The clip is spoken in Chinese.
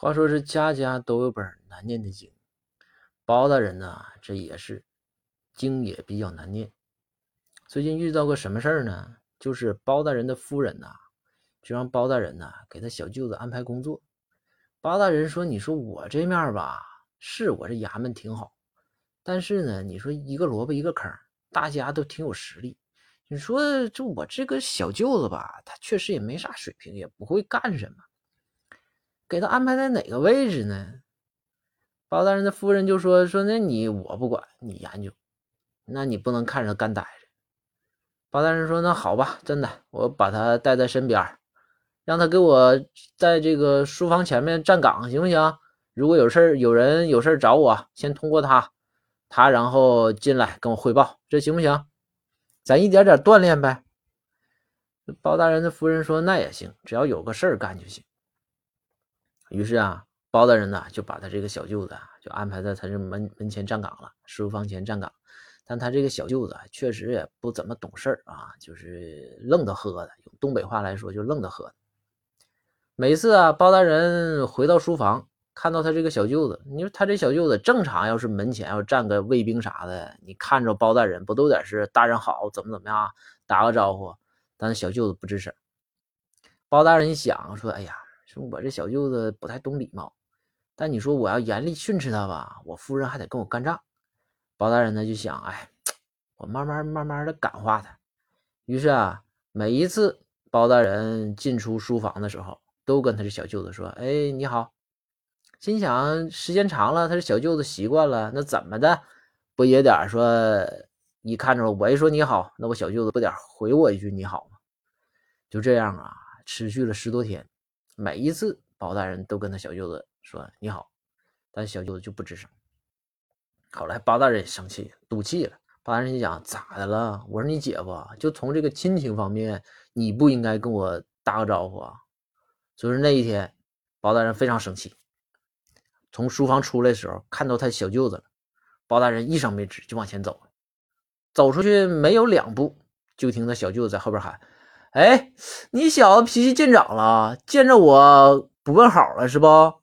话说是家家都有本难念的经，包大人呢，这也是经也比较难念。最近遇到个什么事儿呢？就是包大人的夫人呐，就让包大人呐给他小舅子安排工作。包大人说：“你说我这面吧，是我这衙门挺好，但是呢，你说一个萝卜一个坑，大家都挺有实力。你说就我这个小舅子吧，他确实也没啥水平，也不会干什么。”给他安排在哪个位置呢？包大人的夫人就说：“说那你我不管你研究，那你不能看着干待着。”包大人说：“那好吧，真的，我把他带在身边，让他给我在这个书房前面站岗，行不行？如果有事儿，有人有事儿找我，先通过他，他然后进来跟我汇报，这行不行？咱一点点锻炼呗。”包大人的夫人说：“那也行，只要有个事儿干就行。”于是啊，包大人呢就把他这个小舅子就安排在他这门门前站岗了，书房前站岗。但他这个小舅子确实也不怎么懂事儿啊，就是愣的喝的，用东北话来说就愣的喝。每次啊，包大人回到书房，看到他这个小舅子，你说他这小舅子正常，要是门前要站个卫兵啥的，你看着包大人不都得是大人好，怎么怎么样，打个招呼。但是小舅子不吱声。包大人一想说：“哎呀。”说我这小舅子不太懂礼貌，但你说我要严厉训斥他吧，我夫人还得跟我干仗。包大人呢就想，哎，我慢慢慢慢的感化他。于是啊，每一次包大人进出书房的时候，都跟他这小舅子说：“哎，你好。”心想时间长了，他这小舅子习惯了，那怎么的，不也点说一看着我一说你好，那我小舅子不得回我一句你好吗？就这样啊，持续了十多天。每一次包大人都跟他小舅子说你好，但小舅子就不吱声。后来包大人也生气赌气了。包大人就讲咋的了？我说你姐夫，就从这个亲情方面，你不应该跟我打个招呼啊。所以说那一天，包大人非常生气，从书房出来的时候看到他小舅子了，包大人一声没吱就往前走了。走出去没有两步，就听他小舅子在后边喊。哎，你小子脾气见长了，见着我不问好了是不？